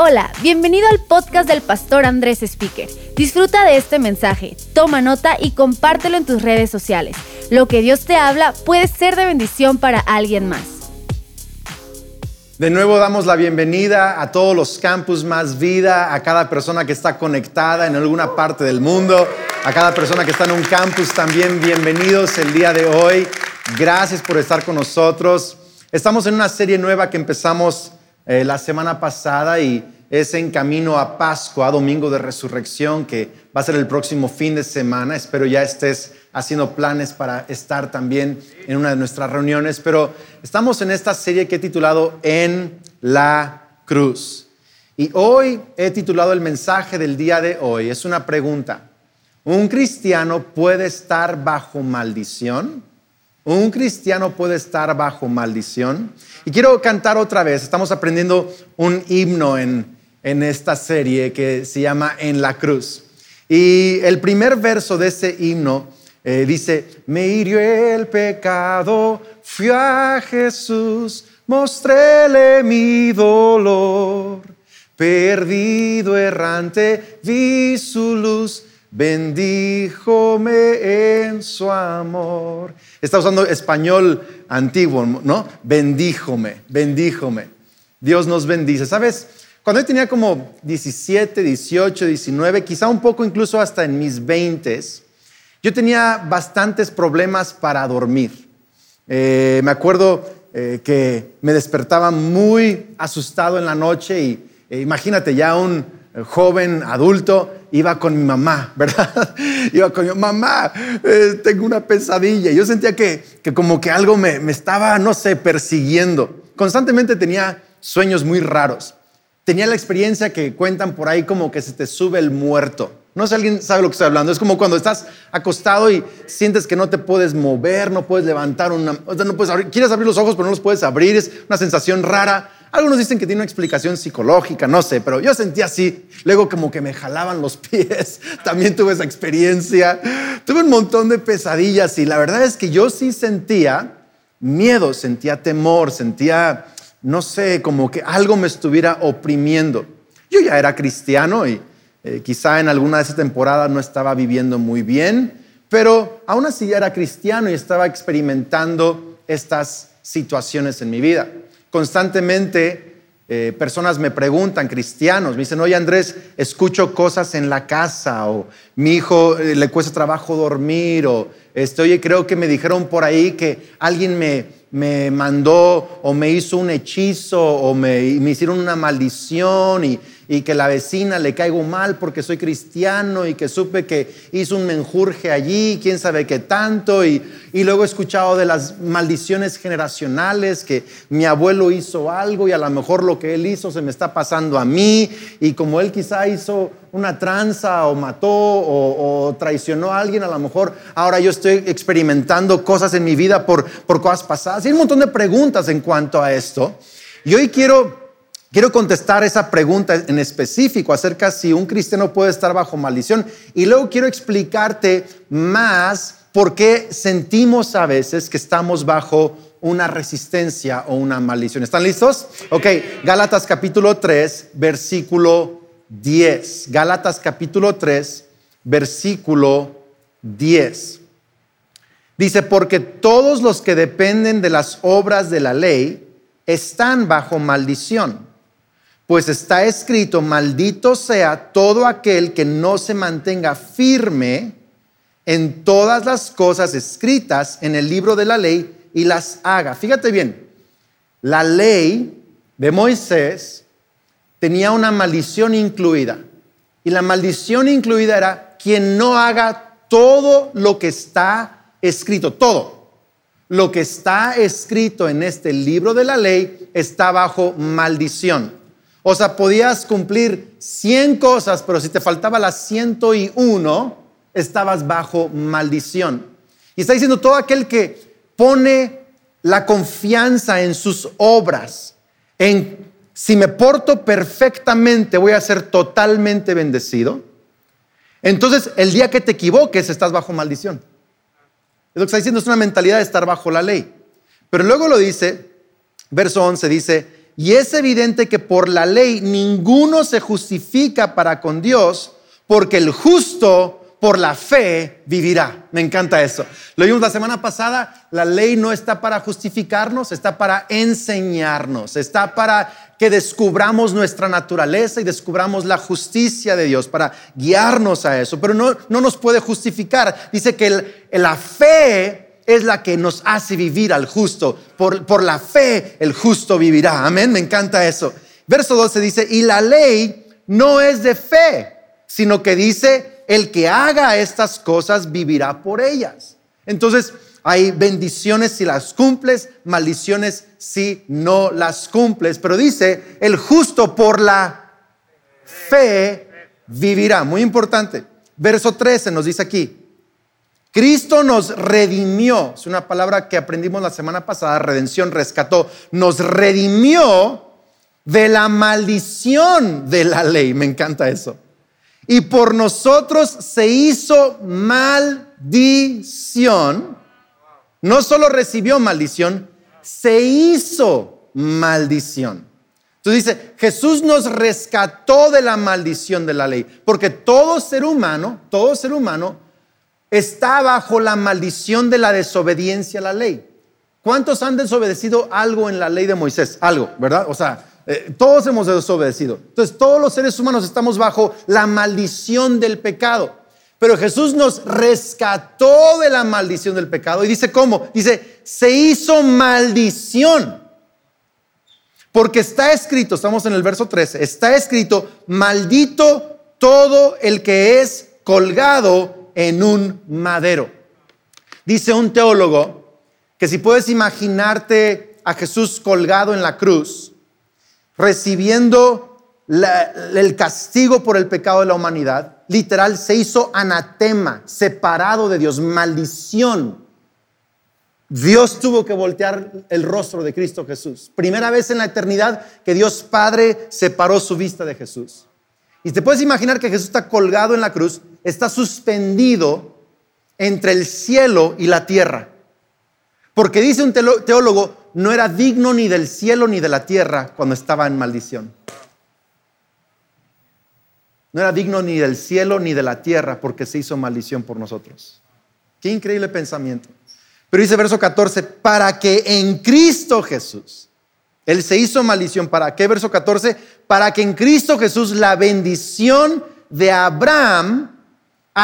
Hola, bienvenido al podcast del pastor Andrés Speaker. Disfruta de este mensaje, toma nota y compártelo en tus redes sociales. Lo que Dios te habla puede ser de bendición para alguien más. De nuevo damos la bienvenida a todos los campus Más Vida, a cada persona que está conectada en alguna parte del mundo, a cada persona que está en un campus también, bienvenidos el día de hoy. Gracias por estar con nosotros. Estamos en una serie nueva que empezamos eh, la semana pasada y es en camino a Pascua, Domingo de Resurrección, que va a ser el próximo fin de semana. Espero ya estés haciendo planes para estar también en una de nuestras reuniones, pero estamos en esta serie que he titulado En la Cruz. Y hoy he titulado el mensaje del día de hoy, es una pregunta. ¿Un cristiano puede estar bajo maldición? Un cristiano puede estar bajo maldición. Y quiero cantar otra vez. Estamos aprendiendo un himno en, esta serie que se llama En la Cruz. Y el primer verso de ese himno eh, dice, me hirió el pecado, fui a Jesús, mostréle mi dolor. Perdido errante, vi su luz bendíjome en su amor. Está usando español antiguo, ¿no? Bendíjome, bendíjome. Dios nos bendice. ¿Sabes? Cuando yo tenía como 17, 18, 19, quizá un poco incluso hasta en mis 20, yo tenía bastantes problemas para dormir. Eh, me acuerdo eh, que me despertaba muy asustado en la noche y eh, imagínate ya un joven adulto iba con mi mamá, ¿verdad? iba con mi mamá, eh, tengo una pesadilla. Yo sentía que, como que algo me, me estaba, no sé, persiguiendo. Constantemente tenía sueños muy raros. Tenía la experiencia que cuentan por ahí como que se te sube el muerto. No sé si alguien sabe lo que estoy hablando. Es como cuando estás acostado y sientes que no te puedes mover, no puedes levantar una... No puedes quieres abrir los ojos, pero no los puedes abrir. Es una sensación rara. Algunos dicen que tiene una explicación psicológica, no sé, pero yo sentí así. Luego como que me jalaban los pies. También tuve esa experiencia. Tuve un montón de pesadillas y la verdad es que yo sí sentía miedo, sentía temor, sentía, no sé, como que algo me estuviera oprimiendo. Yo ya era cristiano y eh, quizá en alguna de esas temporadas no estaba viviendo muy bien, pero aún así ya era cristiano y estaba experimentando estas situaciones en mi vida. Constantemente eh, personas me preguntan, cristianos, me dicen, oye Andrés, escucho cosas en la casa, o mi hijo eh, le cuesta trabajo dormir, o este, oye, creo que me dijeron por ahí que alguien me, me mandó o me hizo un hechizo o me, me hicieron una maldición y y que la vecina le caigo mal porque soy cristiano y que supe que hizo un menjurje allí, quién sabe qué tanto, y, y luego he escuchado de las maldiciones generacionales, que mi abuelo hizo algo y a lo mejor lo que él hizo se me está pasando a mí, y como él quizá hizo una tranza o mató o, traicionó a alguien, a lo mejor ahora yo estoy experimentando cosas en mi vida por, por cosas pasadas. Y hay un montón de preguntas en cuanto a esto. Y hoy quiero Quiero contestar esa pregunta en específico acerca si un cristiano puede estar bajo maldición y luego quiero explicarte más por qué sentimos a veces que estamos bajo una resistencia o una maldición. ¿Están listos? Ok, Gálatas capítulo 3, versículo 10. Gálatas capítulo 3, versículo 10. Dice, porque todos los que dependen de las obras de la ley están bajo maldición pues está escrito, maldito sea todo aquel que no se mantenga firme en todas las cosas escritas en el libro de la ley y las haga. Fíjate bien, la ley de Moisés tenía una maldición incluida. Y la maldición incluida era quien no haga todo lo que está escrito, todo. Lo que está escrito en este libro de la ley está bajo maldición. O sea, podías cumplir 100 cosas, pero si te faltaba la 101, estabas bajo maldición. Y está diciendo todo aquel que pone la confianza en sus obras, en si me porto perfectamente voy a ser totalmente bendecido. Entonces, el día que te equivoques, estás bajo maldición. Lo que está diciendo, es una mentalidad de estar bajo la ley. Pero luego lo dice, verso 11 dice, y es evidente que por la ley ninguno se justifica para con Dios, porque el justo por la fe vivirá. Me encanta eso. Lo vimos la semana pasada, la ley no está para justificarnos, está para enseñarnos, está para que descubramos nuestra naturaleza y descubramos la justicia de Dios, para guiarnos a eso, pero no, no nos puede justificar. Dice que la fe es la que nos hace vivir al justo. Por, por la fe el justo vivirá. Amén, me encanta eso. Verso 12 dice, y la ley no es de fe, sino que dice el que haga estas cosas vivirá por ellas. Entonces, hay bendiciones si las cumples, maldiciones si no las cumples. Pero dice, el justo por la fe vivirá. Muy importante. Verso 13 nos dice aquí, Cristo nos redimió. Es una palabra que aprendimos la semana pasada, redención, rescató. Nos redimió de la maldición de la ley. Me encanta eso y por nosotros se hizo maldición. No solo recibió maldición, se hizo maldición. Entonces dice, Jesús nos rescató de la maldición de la ley, porque todo ser humano, todo ser humano está bajo la maldición de la desobediencia a la ley. ¿Cuántos han desobedecido algo en la ley de Moisés? Algo, ¿verdad? O sea, eh, todos hemos desobedecido. Entonces, todos los seres humanos estamos bajo la maldición del pecado. Pero Jesús nos rescató de la maldición del pecado. Y dice, ¿cómo? Dice, se hizo maldición. Porque está escrito, estamos en el verso 13, está escrito, maldito todo el que es colgado en un madero. Dice un teólogo que si puedes imaginarte a Jesús colgado en la cruz, recibiendo el castigo por el pecado de la humanidad, literal, se hizo anatema, separado de Dios, maldición. Dios tuvo que voltear el rostro de Cristo Jesús. Primera vez en la eternidad que Dios Padre separó su vista de Jesús. Y te puedes imaginar que Jesús está colgado en la cruz, está suspendido entre el cielo y la tierra. Porque dice un teólogo, no era digno ni del cielo ni de la tierra cuando estaba en maldición. No era digno ni del cielo ni de la tierra porque se hizo maldición por nosotros. Qué increíble pensamiento. Pero dice verso 14, para que en Cristo Jesús, Él se hizo maldición. ¿Para qué? Verso 14, para que en Cristo Jesús la bendición de Abraham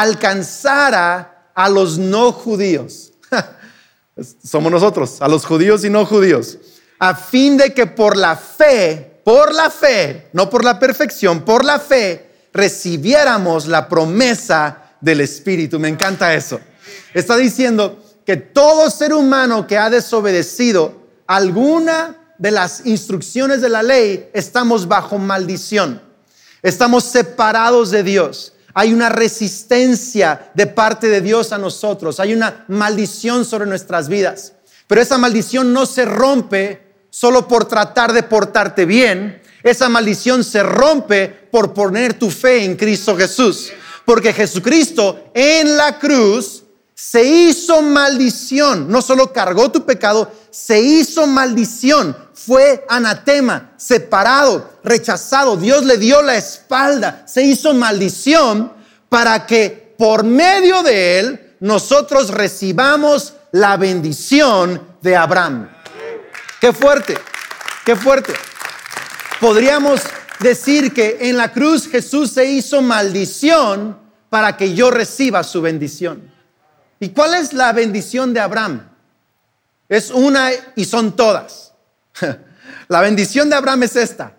alcanzara a los no judíos. somos nosotros, a los judíos y no judíos, a fin de que por la fe, por la fe, no por la perfección, por la fe, recibiéramos la promesa del Espíritu. Me encanta eso. Está diciendo que todo ser humano que ha desobedecido alguna de las instrucciones de la ley, estamos bajo maldición. Estamos separados de Dios hay una resistencia de parte de Dios a nosotros, hay una maldición sobre nuestras vidas. Pero esa maldición no se rompe solo por tratar de portarte bien, esa maldición se rompe por poner tu fe en Cristo Jesús. Porque Jesucristo en la cruz se hizo maldición, no solo cargó tu pecado, se hizo maldición, fue anatema, separado, rechazado. Dios le dio la espalda, se hizo maldición para que por medio de él nosotros recibamos la bendición de Abraham. Qué fuerte, qué fuerte. Podríamos decir que en la cruz Jesús se hizo maldición para que yo reciba su bendición. ¿Y cuál es la bendición de Abraham? Es una y son todas. La bendición de Abraham es esta.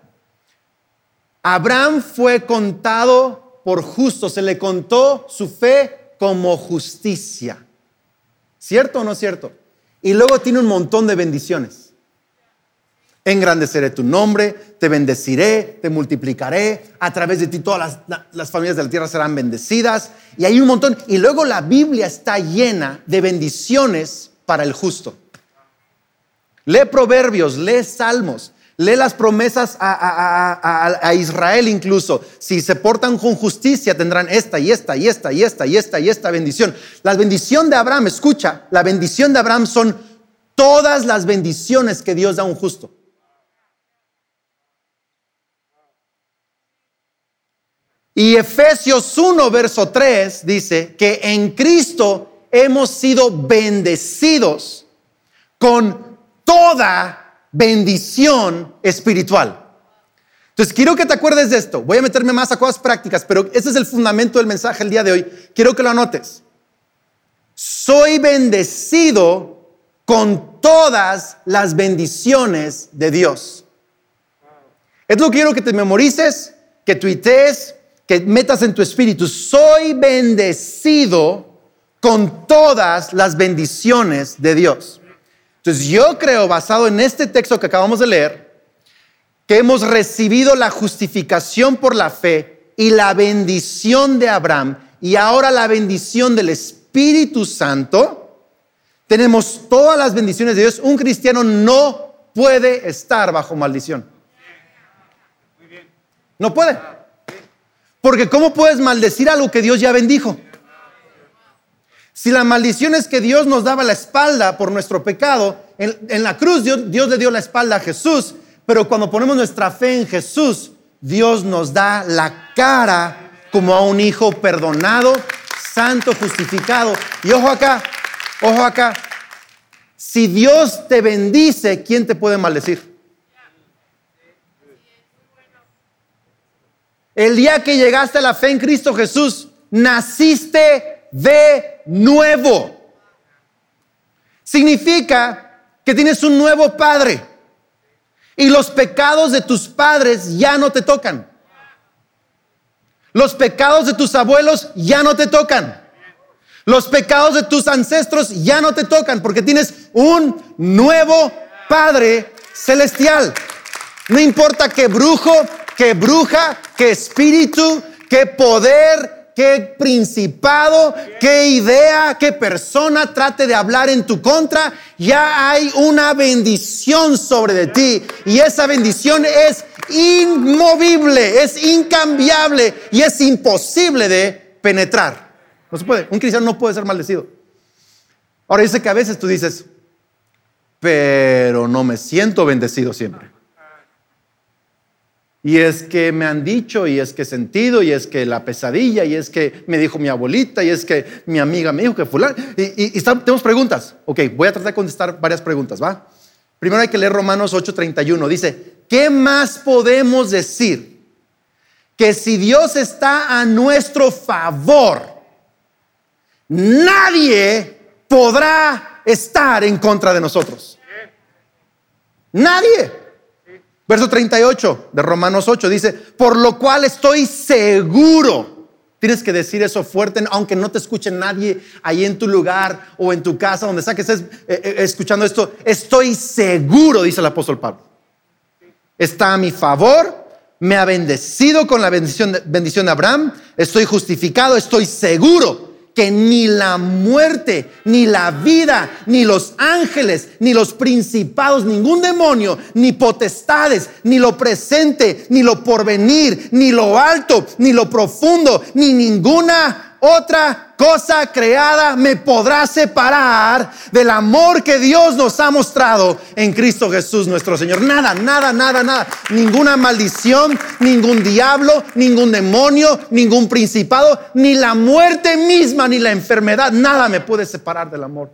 Abraham fue contado por justo, se le contó su fe como justicia. ¿Cierto o no cierto? Y luego tiene un montón de bendiciones. Engrandeceré tu nombre, te bendeciré, te multiplicaré, a través de ti todas las, familias de la tierra serán bendecidas. Y hay un montón. Y luego la Biblia está llena de bendiciones para el justo. Lee proverbios, lee salmos, lee las promesas a, a, Israel incluso. Si se portan con justicia tendrán esta y esta y esta y esta y esta y esta bendición. La bendición de Abraham, escucha, la bendición de Abraham son todas las bendiciones que Dios da a un justo. Y Efesios 1, verso 3 dice que en Cristo hemos sido bendecidos con toda bendición espiritual. Entonces, quiero que te acuerdes de esto. Voy a meterme más a cosas prácticas, pero ese es el fundamento del mensaje el día de hoy. Quiero que lo anotes. Soy bendecido con todas las bendiciones de Dios. Es lo que quiero que te memorices, que tuitees, que metas en tu espíritu. Soy bendecido con todas las bendiciones de Dios. Entonces yo creo, basado en este texto que acabamos de leer, que hemos recibido la justificación por la fe y la bendición de Abraham y ahora la bendición del Espíritu Santo, tenemos todas las bendiciones de Dios. Un cristiano no puede estar bajo maldición. No puede. Porque ¿cómo puedes maldecir algo que Dios ya bendijo? Si la maldición es que Dios nos daba la espalda por nuestro pecado, en, la cruz Dios, Dios le dio la espalda a Jesús pero cuando ponemos nuestra fe en Jesús, Dios nos da la cara como a un hijo perdonado, santo, justificado. Y ojo acá, ojo acá. Si Dios te bendice, ¿quién te puede maldecir? El día que llegaste a la fe en Cristo Jesús, naciste de nuevo. Significa que tienes un nuevo padre. Y los pecados de tus padres ya no te tocan. Los pecados de tus abuelos ya no te tocan. Los pecados de tus ancestros ya no te tocan porque tienes un nuevo Padre celestial. No importa qué brujo, qué bruja, qué espíritu, qué poder, qué principado, qué idea, qué persona trate de hablar en tu contra, ya hay una bendición sobre de ti. Y esa bendición es inmovible, es incambiable y es imposible de penetrar. No se puede. Un cristiano no puede ser maldecido. Ahora dice que a veces tú dices, pero no me siento bendecido siempre. Y es que me han dicho, y es que he sentido, y es que la pesadilla, y es que me dijo mi abuelita, y es que mi amiga me dijo que fulano. Y, tenemos preguntas. Ok, voy a tratar de contestar varias preguntas, ¿va? Primero hay que leer Romanos 8:31. Dice, ¿qué más podemos decir? Que si Dios está a nuestro favor, nadie podrá estar en contra de nosotros. Nadie. Verso 38 de Romanos 8 dice, por lo cual estoy seguro. Tienes que decir eso fuerte, aunque no te escuche nadie ahí en tu lugar o en tu casa, donde sea que estés eh, eh, escuchando esto. Estoy seguro, dice el apóstol Pablo. Está a mi favor, me ha bendecido con la bendición bendición de Abraham, estoy justificado, estoy seguro que ni la muerte, ni la vida, ni los ángeles, ni los principados, ningún demonio, ni potestades, ni lo presente, ni lo porvenir, ni lo alto, ni lo profundo, ni ninguna otra cosa creada me podrá separar del amor que Dios nos ha mostrado en Cristo Jesús nuestro Señor. Nada, nada, nada, nada. Ninguna maldición, ningún diablo, ningún demonio, ningún principado, ni la muerte misma, ni la enfermedad. Nada me puede separar del amor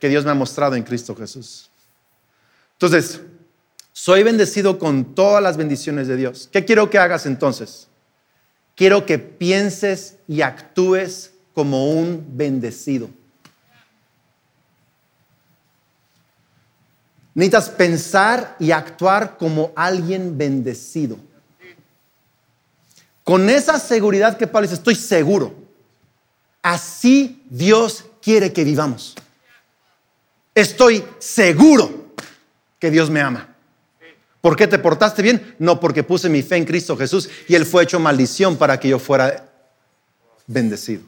que Dios me ha mostrado en Cristo Jesús. Entonces, soy bendecido con todas las bendiciones de Dios. ¿Qué quiero que hagas entonces? Quiero que pienses y actúes como un bendecido. Necesitas pensar y actuar como alguien bendecido. Con esa seguridad que Pablo dice, estoy seguro. Así Dios quiere que vivamos. Estoy seguro que Dios me ama. ¿Por qué te portaste bien? No, porque puse mi fe en Cristo Jesús y Él fue hecho maldición para que yo fuera bendecido.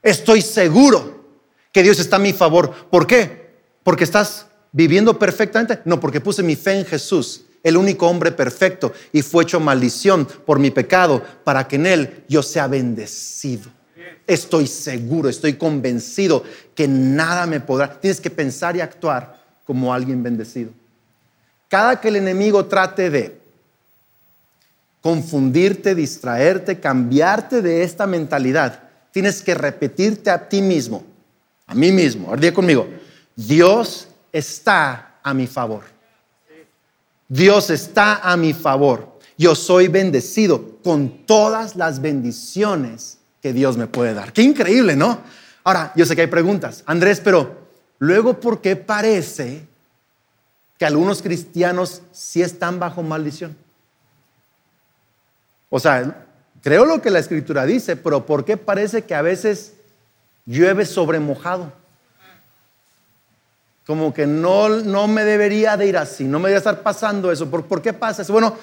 Estoy seguro que Dios está a mi favor. ¿Por qué? Porque estás viviendo perfectamente. No, porque puse mi fe en Jesús, el único hombre perfecto, y fue hecho maldición por mi pecado para que en Él yo sea bendecido. Estoy seguro, estoy convencido que nada me podrá. Tienes que pensar y actuar como alguien bendecido. Cada que el enemigo trate de confundirte, distraerte, cambiarte de esta mentalidad. Tienes que repetirte a ti mismo, a mí mismo, ahora conmigo, Dios está a mi favor. Dios está a mi favor. Yo soy bendecido con todas las bendiciones que Dios me puede dar. Qué increíble, ¿no? Ahora, yo sé que hay preguntas. Andrés, pero luego, ¿por qué parece que algunos cristianos sí están bajo maldición? O sea, creo lo que la escritura dice, pero ¿por qué parece que a veces llueve sobre mojado? Como que no, no me debería de ir así, no me debería estar pasando eso. ¿Por, ¿Por qué pasa eso? Bueno,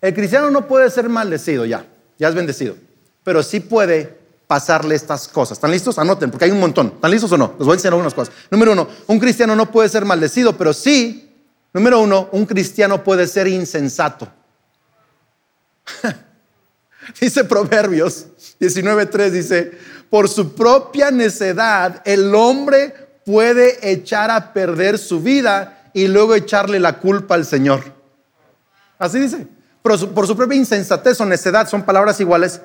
el cristiano no puede ser maldecido ya, ya es bendecido, pero sí puede pasarle estas cosas. ¿Están listos? Anoten, porque hay un montón. ¿Están listos o no? Les voy a enseñar algunas cosas. Número uno, un cristiano no puede ser maldecido, pero sí, número uno, un cristiano puede ser insensato. dice Proverbios 19.3, dice, por su propia necedad el hombre puede echar a perder su vida y luego echarle la culpa al Señor. Así dice. Por su, propia insensatez o necedad, son palabras iguales,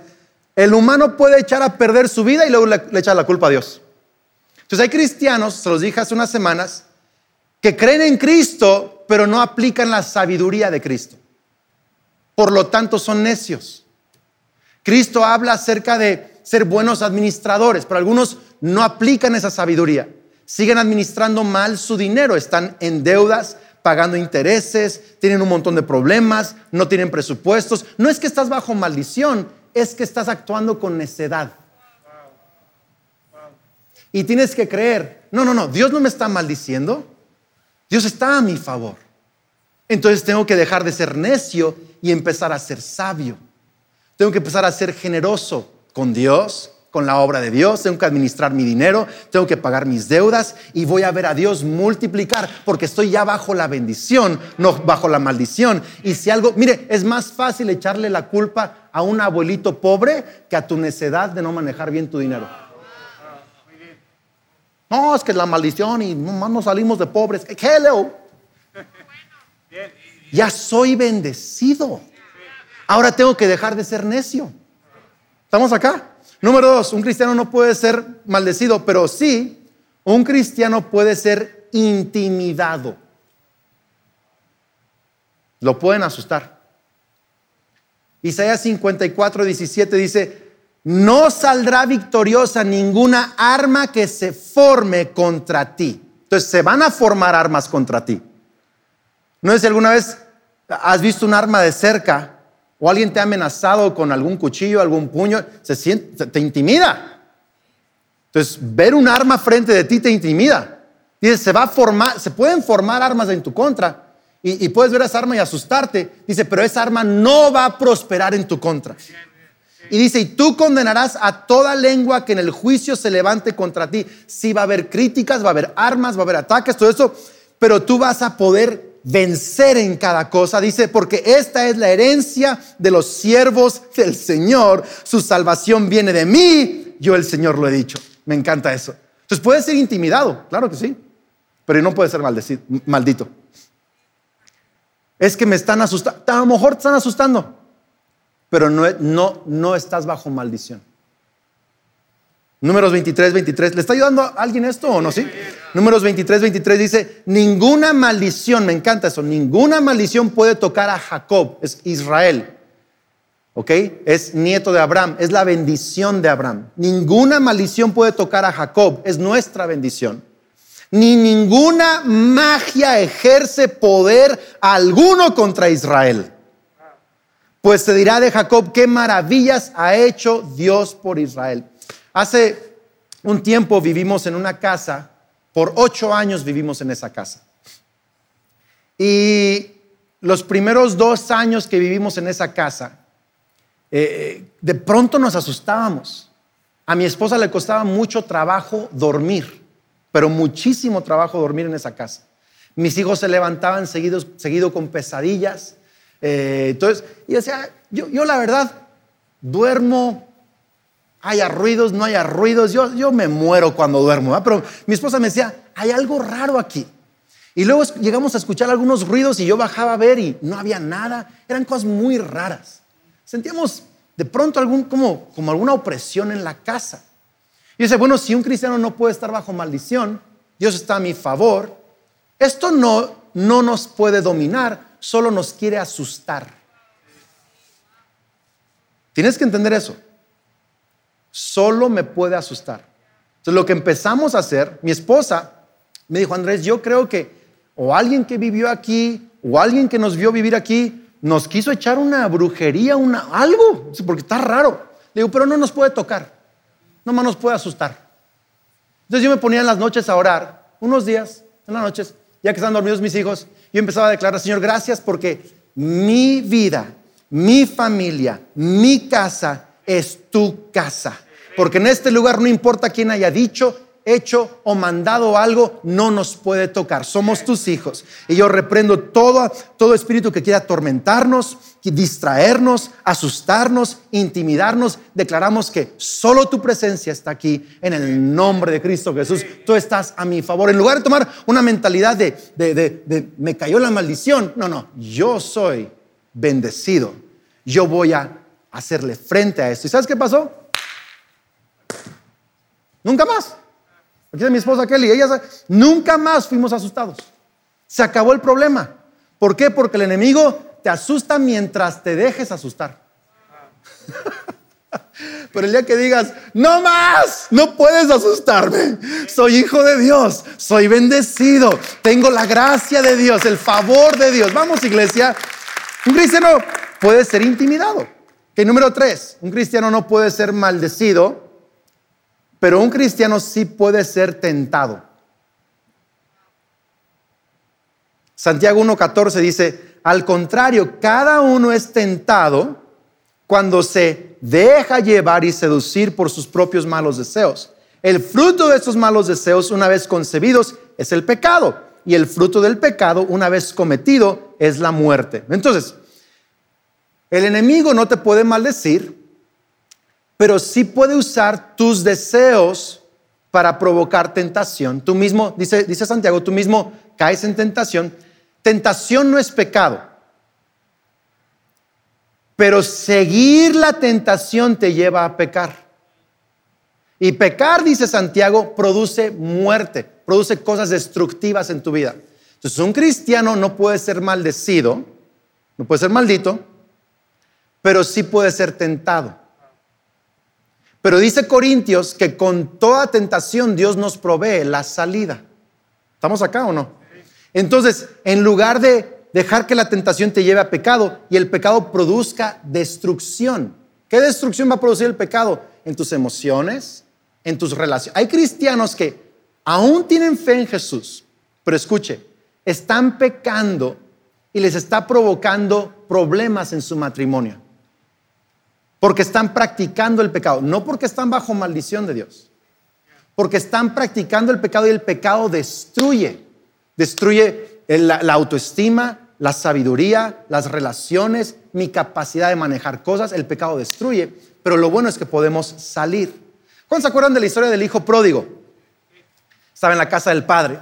el humano puede echar a perder su vida y luego le, le echa la culpa a Dios. Entonces hay cristianos, se los dije hace unas semanas, que creen en Cristo, pero no aplican la sabiduría de Cristo. Por lo tanto, son necios. Cristo habla acerca de ser buenos administradores, pero algunos no aplican esa sabiduría siguen administrando mal su dinero, están en deudas, pagando intereses, tienen un montón de problemas, no tienen presupuestos. No es que estás bajo maldición, es que estás actuando con necedad. Y tienes que creer, no, no, no, Dios no me está maldiciendo, Dios está a mi favor. Entonces tengo que dejar de ser necio y empezar a ser sabio. Tengo que empezar a ser generoso con Dios, con la obra de Dios, tengo que administrar mi dinero, tengo que pagar mis deudas y voy a ver a Dios multiplicar porque estoy ya bajo la bendición, no bajo la maldición. Y si algo, mire, es más fácil echarle la culpa a un abuelito pobre que a tu necedad de no manejar bien tu dinero. No, es que la maldición y no, no salimos de pobres. Hello. Ya soy bendecido. Ahora tengo que dejar de ser necio. ¿Estamos acá? Número dos, un cristiano no puede ser maldecido, pero sí, un cristiano puede ser intimidado. Lo pueden asustar. Isaías 54, 17 dice, no saldrá victoriosa ninguna arma que se forme contra ti. Entonces se van a formar armas contra ti. No sé si alguna vez has visto un arma de cerca o alguien te ha amenazado con algún cuchillo, algún puño, se siente, te intimida. Entonces, ver un arma frente de ti te intimida. Dice, se va a formar, se pueden formar armas en tu contra y, puedes ver esa arma y asustarte. Dice, pero esa arma no va a prosperar en tu contra. Y dice, y tú condenarás a toda lengua que en el juicio se levante contra ti. Sí va a haber críticas, va a haber armas, va a haber ataques, todo eso, pero tú vas a poder vencer en cada cosa. Dice, porque esta es la herencia de los siervos del Señor. Su salvación viene de mí. Yo el Señor lo he dicho. Me encanta eso. Entonces puede ser intimidado, claro que sí, pero no puede ser maldecido, maldito. Es que me están asustando. A lo mejor te están asustando, pero no, no, no estás bajo maldición. Números 23, 23. ¿Le está ayudando a alguien esto o no? Sí. Números 23, 23 dice, ninguna maldición, me encanta eso, ninguna maldición puede tocar a Jacob, es Israel. ¿Ok? Es nieto de Abraham, es la bendición de Abraham. Ninguna maldición puede tocar a Jacob, es nuestra bendición. Ni ninguna magia ejerce poder alguno contra Israel. Pues se dirá de Jacob, qué maravillas ha hecho Dios por Israel. Hace un tiempo vivimos en una casa, por ocho años vivimos en esa casa. Y los primeros dos años que vivimos en esa casa, eh, de pronto nos asustábamos. A mi esposa le costaba mucho trabajo dormir, pero muchísimo trabajo dormir en esa casa. Mis hijos se levantaban seguido, seguido con pesadillas. Eh, entonces, y decía, yo, yo la verdad duermo haya ruidos, no haya ruidos, yo, yo me muero cuando duermo, pero mi esposa me decía, hay algo raro aquí. Y luego llegamos a escuchar algunos ruidos y yo bajaba a ver y no había nada, eran cosas muy raras. sentíamos de pronto algún, como, como alguna opresión en la casa. Y dice, bueno, si un cristiano no puede estar bajo maldición, Dios está a mi favor, esto no, no nos puede dominar, solo nos quiere asustar. Tienes que entender eso. Solo me puede asustar. Entonces lo que empezamos a hacer, mi esposa me dijo, Andrés, yo creo que o alguien que vivió aquí o alguien que nos vio vivir aquí nos quiso echar una brujería, una, algo, porque está raro. Le digo, pero no nos puede tocar, nomás nos puede asustar. Entonces yo me ponía en las noches a orar, unos días, en las noches, ya que están dormidos mis hijos, yo empezaba a declarar, Señor, gracias porque mi vida, mi familia, mi casa es tu casa. Porque en este lugar no importa quién haya dicho, hecho o mandado algo, no nos puede tocar. Somos tus hijos. Y yo reprendo todo, todo espíritu que quiera atormentarnos, distraernos, asustarnos, intimidarnos. Declaramos que solo tu presencia está aquí en el nombre de Cristo Jesús. Tú estás a mi favor. En lugar de tomar una mentalidad de, de, de me cayó la maldición, no, no, yo soy bendecido. Yo voy a hacerle frente a esto. ¿Y sabes qué pasó? Nunca más. Aquí está mi esposa Kelly, ella nunca más fuimos asustados. Se acabó el problema. ¿Por qué? Porque el enemigo te asusta mientras te dejes asustar. Pero el día que digas, no más, no puedes asustarme. Soy hijo de Dios, soy bendecido, tengo la gracia de Dios, el favor de Dios. Vamos, iglesia. Un cristiano puede ser intimidado. Que número tres, un cristiano no puede ser maldecido pero un cristiano sí puede ser tentado. Santiago 1.14 dice, al contrario, cada uno es tentado cuando se deja llevar y seducir por sus propios malos deseos. El fruto de estos malos deseos, una vez concebidos, es el pecado. Y el fruto del pecado, una vez cometido, es la muerte. Entonces, el enemigo no te puede maldecir, pero sí puede usar tus deseos para provocar tentación. Tú mismo, dice, Santiago, tú mismo caes en tentación. Tentación no es pecado, pero seguir la tentación te lleva a pecar. Y pecar, dice Santiago, produce muerte, produce cosas destructivas en tu vida. Entonces, un cristiano no puede ser maldecido, no puede ser maldito, pero sí puede ser tentado. Pero dice Corintios que con toda tentación Dios nos provee la salida. ¿Estamos acá o no? Entonces, en lugar de dejar que la tentación te lleve a pecado y el pecado produzca destrucción. ¿Qué destrucción va a producir el pecado? En tus emociones, en tus relaciones. Hay cristianos que aún tienen fe en Jesús, pero escuche, están pecando y les está provocando problemas en su matrimonio. Porque están practicando el pecado, no porque están bajo maldición de Dios. Porque están practicando el pecado y el pecado destruye. Destruye la, autoestima, la sabiduría, las relaciones, mi capacidad de manejar cosas. El pecado destruye. Pero lo bueno es que podemos salir. ¿Cuándo se acuerdan de la historia del hijo pródigo? Estaba en la casa del padre.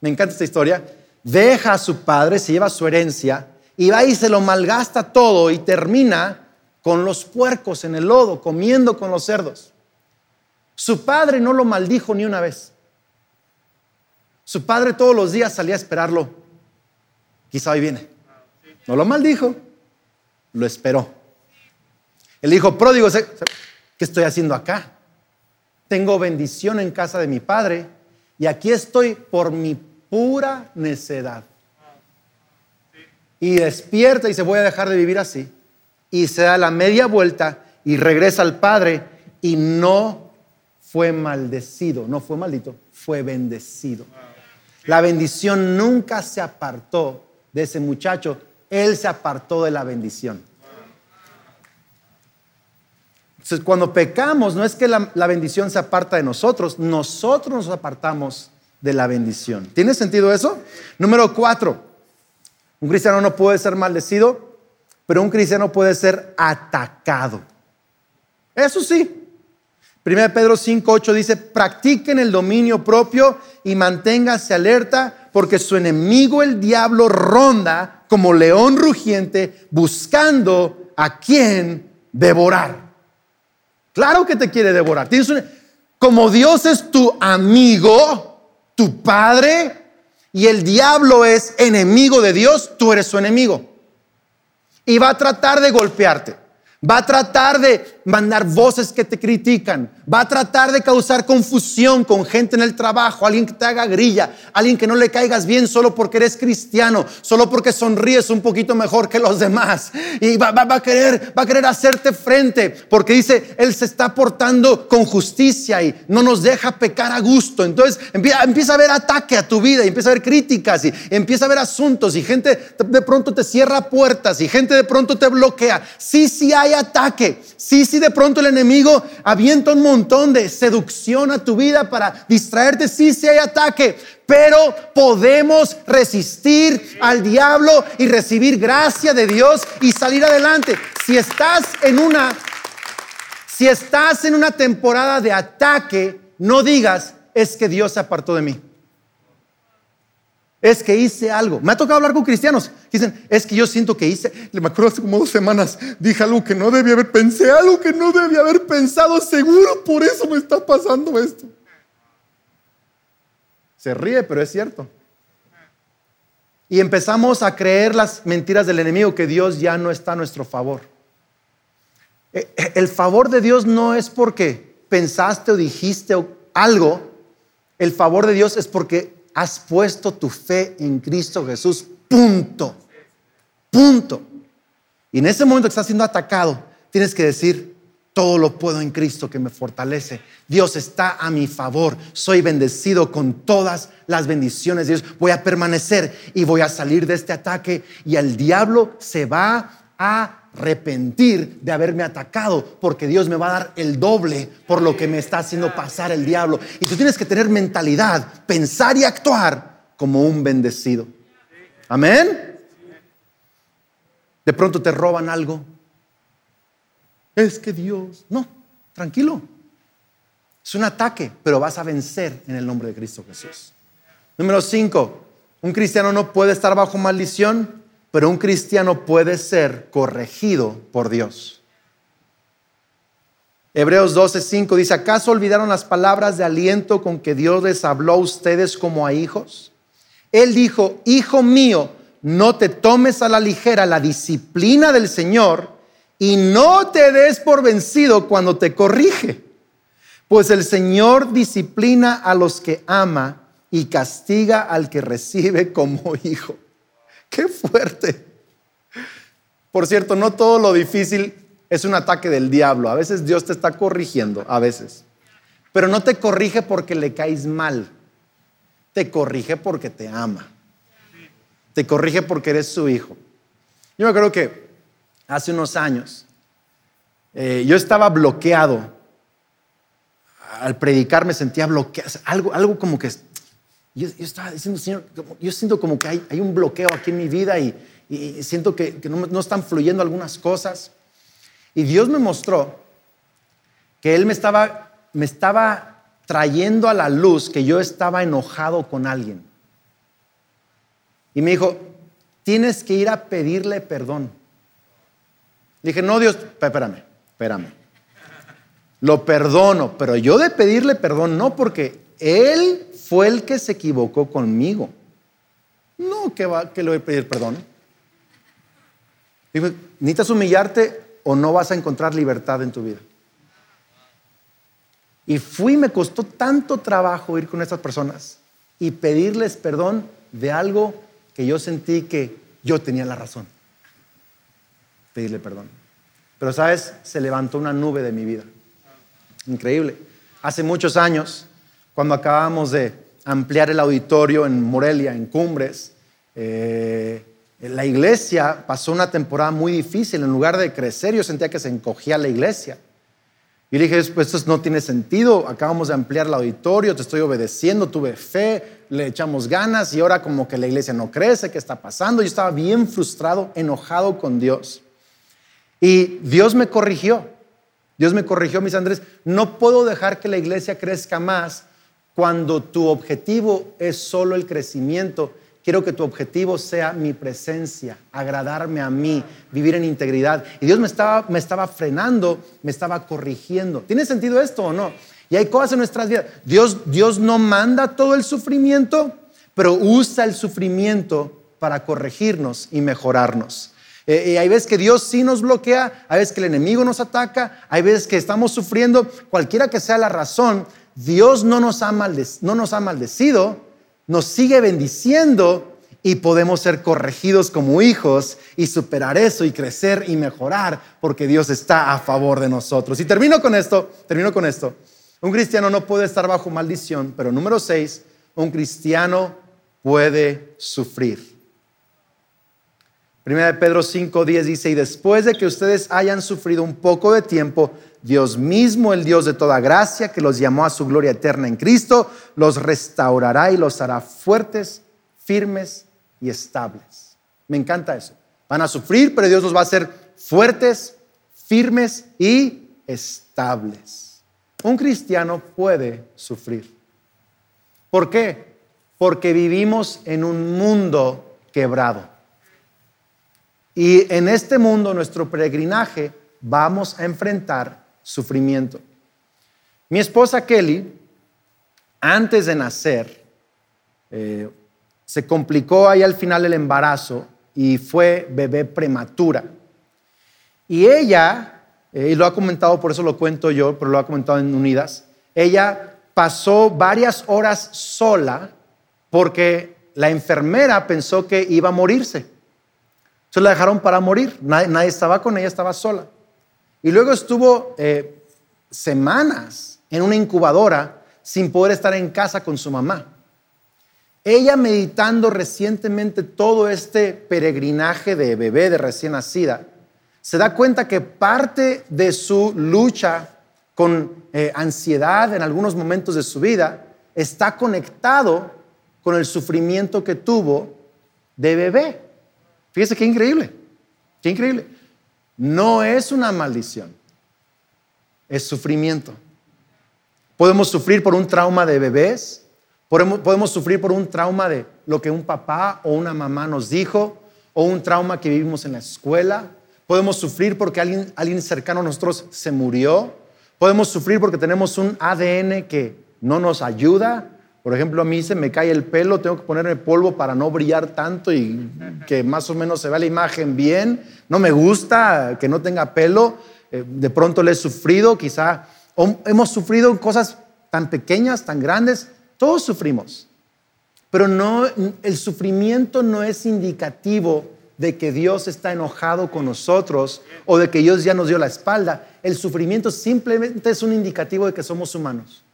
Me encanta esta historia. Deja a su padre, se lleva su herencia y va y se lo malgasta todo y termina con los puercos en el lodo, comiendo con los cerdos. Su padre no lo maldijo ni una vez. Su padre todos los días salía a esperarlo. Quizá hoy viene. No lo maldijo, lo esperó. El hijo pródigo, ¿qué estoy haciendo acá? Tengo bendición en casa de mi padre y aquí estoy por mi pura necedad. Y despierta y se voy a dejar de vivir así y se da la media vuelta y regresa al Padre y no fue maldecido, no fue maldito, fue bendecido. La bendición nunca se apartó de ese muchacho, él se apartó de la bendición. Entonces, cuando pecamos, no es que la, bendición se aparta de nosotros, nosotros nos apartamos de la bendición. ¿Tiene sentido eso? Número cuatro, un cristiano no puede ser maldecido pero un cristiano puede ser atacado. Eso sí. 1 Pedro 5.8 dice, practiquen el dominio propio y manténgase alerta porque su enemigo el diablo ronda como león rugiente buscando a quién devorar. Claro que te quiere devorar. Como Dios es tu amigo, tu padre, y el diablo es enemigo de Dios, tú eres su enemigo. Y va a tratar de golpearte. Va a tratar de mandar voces que te critican. Va a tratar de causar confusión con gente en el trabajo, alguien que te haga grilla, alguien que no le caigas bien solo porque eres cristiano, solo porque sonríes un poquito mejor que los demás. Y va, a, querer, va a querer hacerte frente porque dice, Él se está portando con justicia y no nos deja pecar a gusto. Entonces empieza, a haber ataque a tu vida y empieza a haber críticas y empieza a haber asuntos y gente de pronto te cierra puertas y gente de pronto te bloquea. Sí, sí hay ataque. Sí, sí de pronto el enemigo avienta un montón de seducción a tu vida para distraerte. Sí, sí hay ataque. Pero podemos resistir al diablo y recibir gracia de Dios y salir adelante. Si estás en una si estás en una temporada de ataque, no digas es que Dios se apartó de mí es que hice algo. Me ha tocado hablar con cristianos dicen, es que yo siento que hice, me acuerdo hace como dos semanas, dije algo que no debía haber, pensé algo que no debía haber pensado, seguro por eso me está pasando esto. Se ríe, pero es cierto. Y empezamos a creer las mentiras del enemigo, que Dios ya no está a nuestro favor. Eh, eh, el favor de Dios no es porque pensaste o dijiste algo, el favor de Dios es porque has puesto tu fe en Cristo Jesús. Punto. Punto. Y en ese momento que estás siendo atacado, tienes que decir, todo lo puedo en Cristo que me fortalece. Dios está a mi favor. Soy bendecido con todas las bendiciones de Dios. Voy a permanecer y voy a salir de este ataque y el diablo se va a arrepentir de haberme atacado, porque Dios me va a dar el doble por lo que me está haciendo pasar el diablo. Y tú tienes que tener mentalidad, pensar y actuar como un bendecido. Amén. De pronto te roban algo. Es que Dios, no, tranquilo. Es un ataque, pero vas a vencer en el nombre de Cristo Jesús. Número cinco, un cristiano no puede estar bajo maldición pero un cristiano puede ser corregido por Dios. Hebreos 12:5 dice, ¿acaso olvidaron las palabras de aliento con que Dios les habló a ustedes como a hijos? Él dijo, Hijo mío, no te tomes a la ligera la disciplina del Señor y no te des por vencido cuando te corrige, pues el Señor disciplina a los que ama y castiga al que recibe como hijo. Qué fuerte. Por cierto, no todo lo difícil es un ataque del diablo. A veces Dios te está corrigiendo, a veces. Pero no te corrige porque le caes mal. Te corrige porque te ama. Te corrige porque eres su hijo. Yo me acuerdo que hace unos años eh, yo estaba bloqueado. Al predicar me sentía bloqueado. Algo, algo como que yo, estaba diciendo, Señor, yo siento como que hay, un bloqueo aquí en mi vida y, siento que, no, están fluyendo algunas cosas. Y Dios me mostró que Él me estaba, me estaba trayendo a la luz que yo estaba enojado con alguien. Y me dijo, tienes que ir a pedirle perdón. dije, no, Dios, espérame, espérame. Lo perdono, pero yo de pedirle perdón no, porque Él fue el que se equivocó conmigo. No que, va, que le voy a pedir perdón. Digo, necesitas humillarte o no vas a encontrar libertad en tu vida. Y fui, me costó tanto trabajo ir con estas personas y pedirles perdón de algo que yo sentí que yo tenía la razón. Pedirle perdón. Pero sabes, se levantó una nube de mi vida. Increíble. Hace muchos años cuando acabamos de ampliar el auditorio en Morelia, en Cumbres, eh, la iglesia pasó una temporada muy difícil. En lugar de crecer, yo sentía que se encogía la iglesia. Y dije, pues esto no tiene sentido, acabamos de ampliar el auditorio, te estoy obedeciendo, tuve fe, le echamos ganas y ahora como que la iglesia no crece, ¿qué está pasando? Yo estaba bien frustrado, enojado con Dios. Y Dios me corrigió. Dios me corrigió, mis Andrés, no puedo dejar que la iglesia crezca más cuando tu objetivo es solo el crecimiento, Quiero que tu objetivo sea mi presencia, agradarme a mí, vivir en integridad. Y Dios me estaba, me estaba frenando, me estaba corrigiendo. ¿Tiene sentido esto o no? Y hay cosas en nuestras vidas. Dios, Dios no manda todo el sufrimiento, pero usa el sufrimiento para corregirnos y mejorarnos. Eh, y hay veces que Dios sí nos bloquea, hay veces que el enemigo nos ataca, hay veces que estamos sufriendo, cualquiera que sea la razón, Dios no nos ha, no nos ha maldecido, nos sigue bendiciendo y podemos ser corregidos como hijos y superar eso y crecer y mejorar porque Dios está a favor de nosotros. Y termino con esto, termino con esto. Un cristiano no puede estar bajo maldición, pero número seis, un cristiano puede sufrir. Primera de Pedro 5:10 dice, y después de que ustedes hayan sufrido un poco de tiempo, Dios mismo, el Dios de toda gracia, que los llamó a su gloria eterna en Cristo, los restaurará y los hará fuertes, firmes y estables. Me encanta eso. Van a sufrir, pero Dios los va a hacer fuertes, firmes y estables. Un cristiano puede sufrir. ¿Por qué? Porque vivimos en un mundo quebrado. Y en este mundo, nuestro peregrinaje, vamos a enfrentar sufrimiento. Mi esposa Kelly, antes de nacer, eh, se complicó ahí al final el embarazo y fue bebé prematura. Y ella, eh, y lo ha comentado, por eso lo cuento yo, pero lo ha comentado en Unidas, ella pasó varias horas sola porque la enfermera pensó que iba a morirse. Se la dejaron para morir, nadie estaba con ella, estaba sola. Y luego estuvo eh, semanas en una incubadora sin poder estar en casa con su mamá. Ella meditando recientemente todo este peregrinaje de bebé de recién nacida, se da cuenta que parte de su lucha con eh, ansiedad en algunos momentos de su vida está conectado con el sufrimiento que tuvo de bebé. Fíjese qué increíble, qué increíble. No es una maldición, es sufrimiento. Podemos sufrir por un trauma de bebés, podemos, sufrir por un trauma de lo que un papá o una mamá nos dijo, o un trauma que vivimos en la escuela. Podemos sufrir porque alguien, cercano a nosotros se murió. Podemos sufrir porque tenemos un ADN que no nos ayuda. Por ejemplo, a mí se me cae el pelo, tengo que ponerme polvo para no brillar tanto y que más o menos se vea la imagen bien. No me gusta que no tenga pelo. Eh, de pronto le he sufrido, quizá hemos sufrido cosas tan pequeñas, tan grandes. Todos sufrimos. Pero no, el sufrimiento no es indicativo de que Dios está enojado con nosotros o de que Dios ya nos dio la espalda. El sufrimiento simplemente es un indicativo de que somos humanos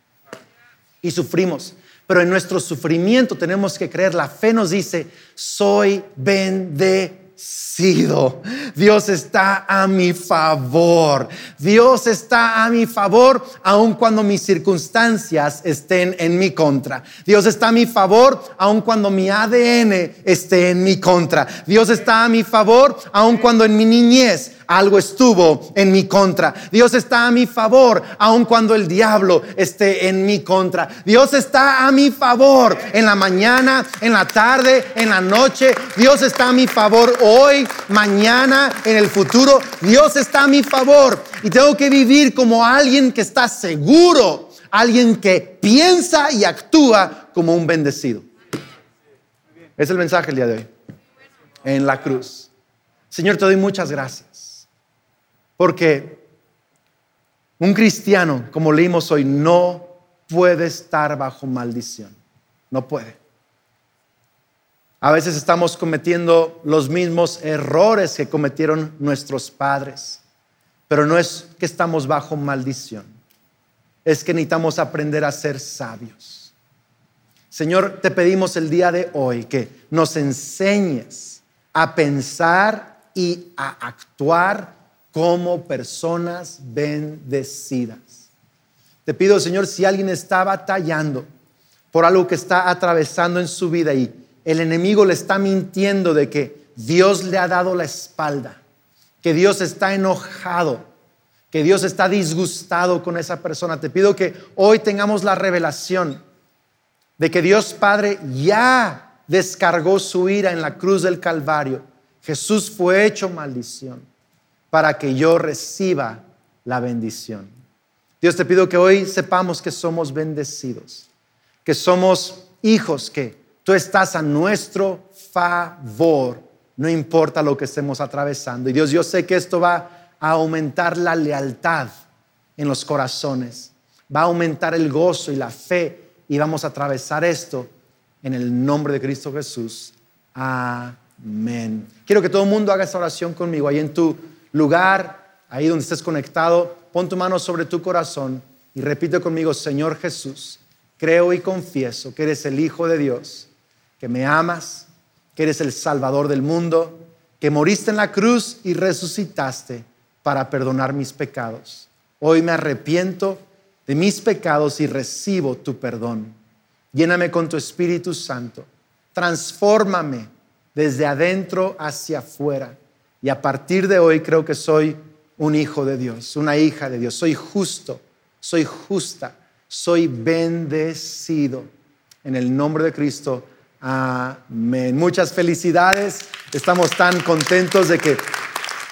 y sufrimos. Pero en nuestro sufrimiento tenemos que creer, la fe nos dice, soy bendecido. Dios está a mi favor. Dios está a mi favor aun cuando mis circunstancias estén en mi contra. Dios está a mi favor aun cuando mi ADN esté en mi contra. Dios está a mi favor aun cuando en mi niñez algo estuvo en mi contra. Dios está a mi favor, aun cuando el diablo esté en mi contra. Dios está a mi favor en la mañana, en la tarde, en la noche. Dios está a mi favor hoy, mañana, en el futuro. Dios está a mi favor y tengo que vivir como alguien que está seguro, alguien que piensa y actúa como un bendecido. Es el mensaje el día de hoy. En la cruz. Señor, te doy muchas gracias. Porque un cristiano, como leímos hoy, no puede estar bajo maldición. No puede. A veces estamos cometiendo los mismos errores que cometieron nuestros padres, pero no es que estamos bajo maldición, es que necesitamos aprender a ser sabios. Señor, te pedimos el día de hoy que nos enseñes a pensar y a actuar como personas bendecidas. Te pido, Señor, si alguien está batallando por algo que está atravesando en su vida y el enemigo le está mintiendo de que Dios le ha dado la espalda, que Dios está enojado, que Dios está disgustado con esa persona. Te pido que hoy tengamos la revelación de que Dios Padre ya descargó su ira en la cruz del Calvario. Jesús fue hecho maldición para que yo reciba la bendición. Dios te pido que hoy sepamos que somos bendecidos, que somos hijos, que tú estás a nuestro favor, no importa lo que estemos atravesando. Y Dios, yo sé que esto va a aumentar la lealtad en los corazones, va a aumentar el gozo y la fe y vamos a atravesar esto en el nombre de Cristo Jesús. Amén. Quiero que todo el mundo haga esta oración conmigo ahí en tu lugar, ahí donde estés conectado. Pon tu mano sobre tu corazón y repite conmigo, Señor Jesús, creo y confieso que eres el Hijo de Dios, que me amas, que eres el Salvador del mundo, que moriste en la cruz y resucitaste para perdonar mis pecados. Hoy me arrepiento de mis pecados y recibo tu perdón. Lléname con tu Espíritu Santo. Transfórmame desde adentro hacia afuera. Y a partir de hoy creo que soy un hijo de Dios, una hija de Dios. Soy justo, soy justa, soy bendecido. En el nombre de Cristo. Amén. Muchas felicidades. Estamos tan contentos de que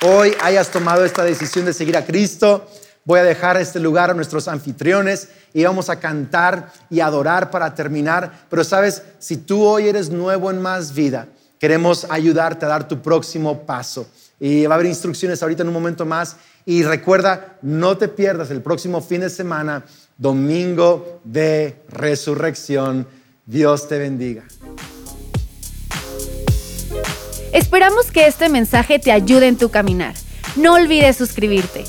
hoy hayas tomado esta decisión de seguir a Cristo. Voy a dejar este lugar a nuestros anfitriones y vamos a cantar y adorar para terminar. Pero sabes, si tú hoy eres nuevo en más vida, queremos ayudarte a dar tu próximo paso. Y va a haber instrucciones ahorita en un momento más. Y recuerda, no te pierdas el próximo fin de semana, domingo de resurrección. Dios te bendiga. Esperamos que este mensaje te ayude en tu caminar. No olvides suscribirte.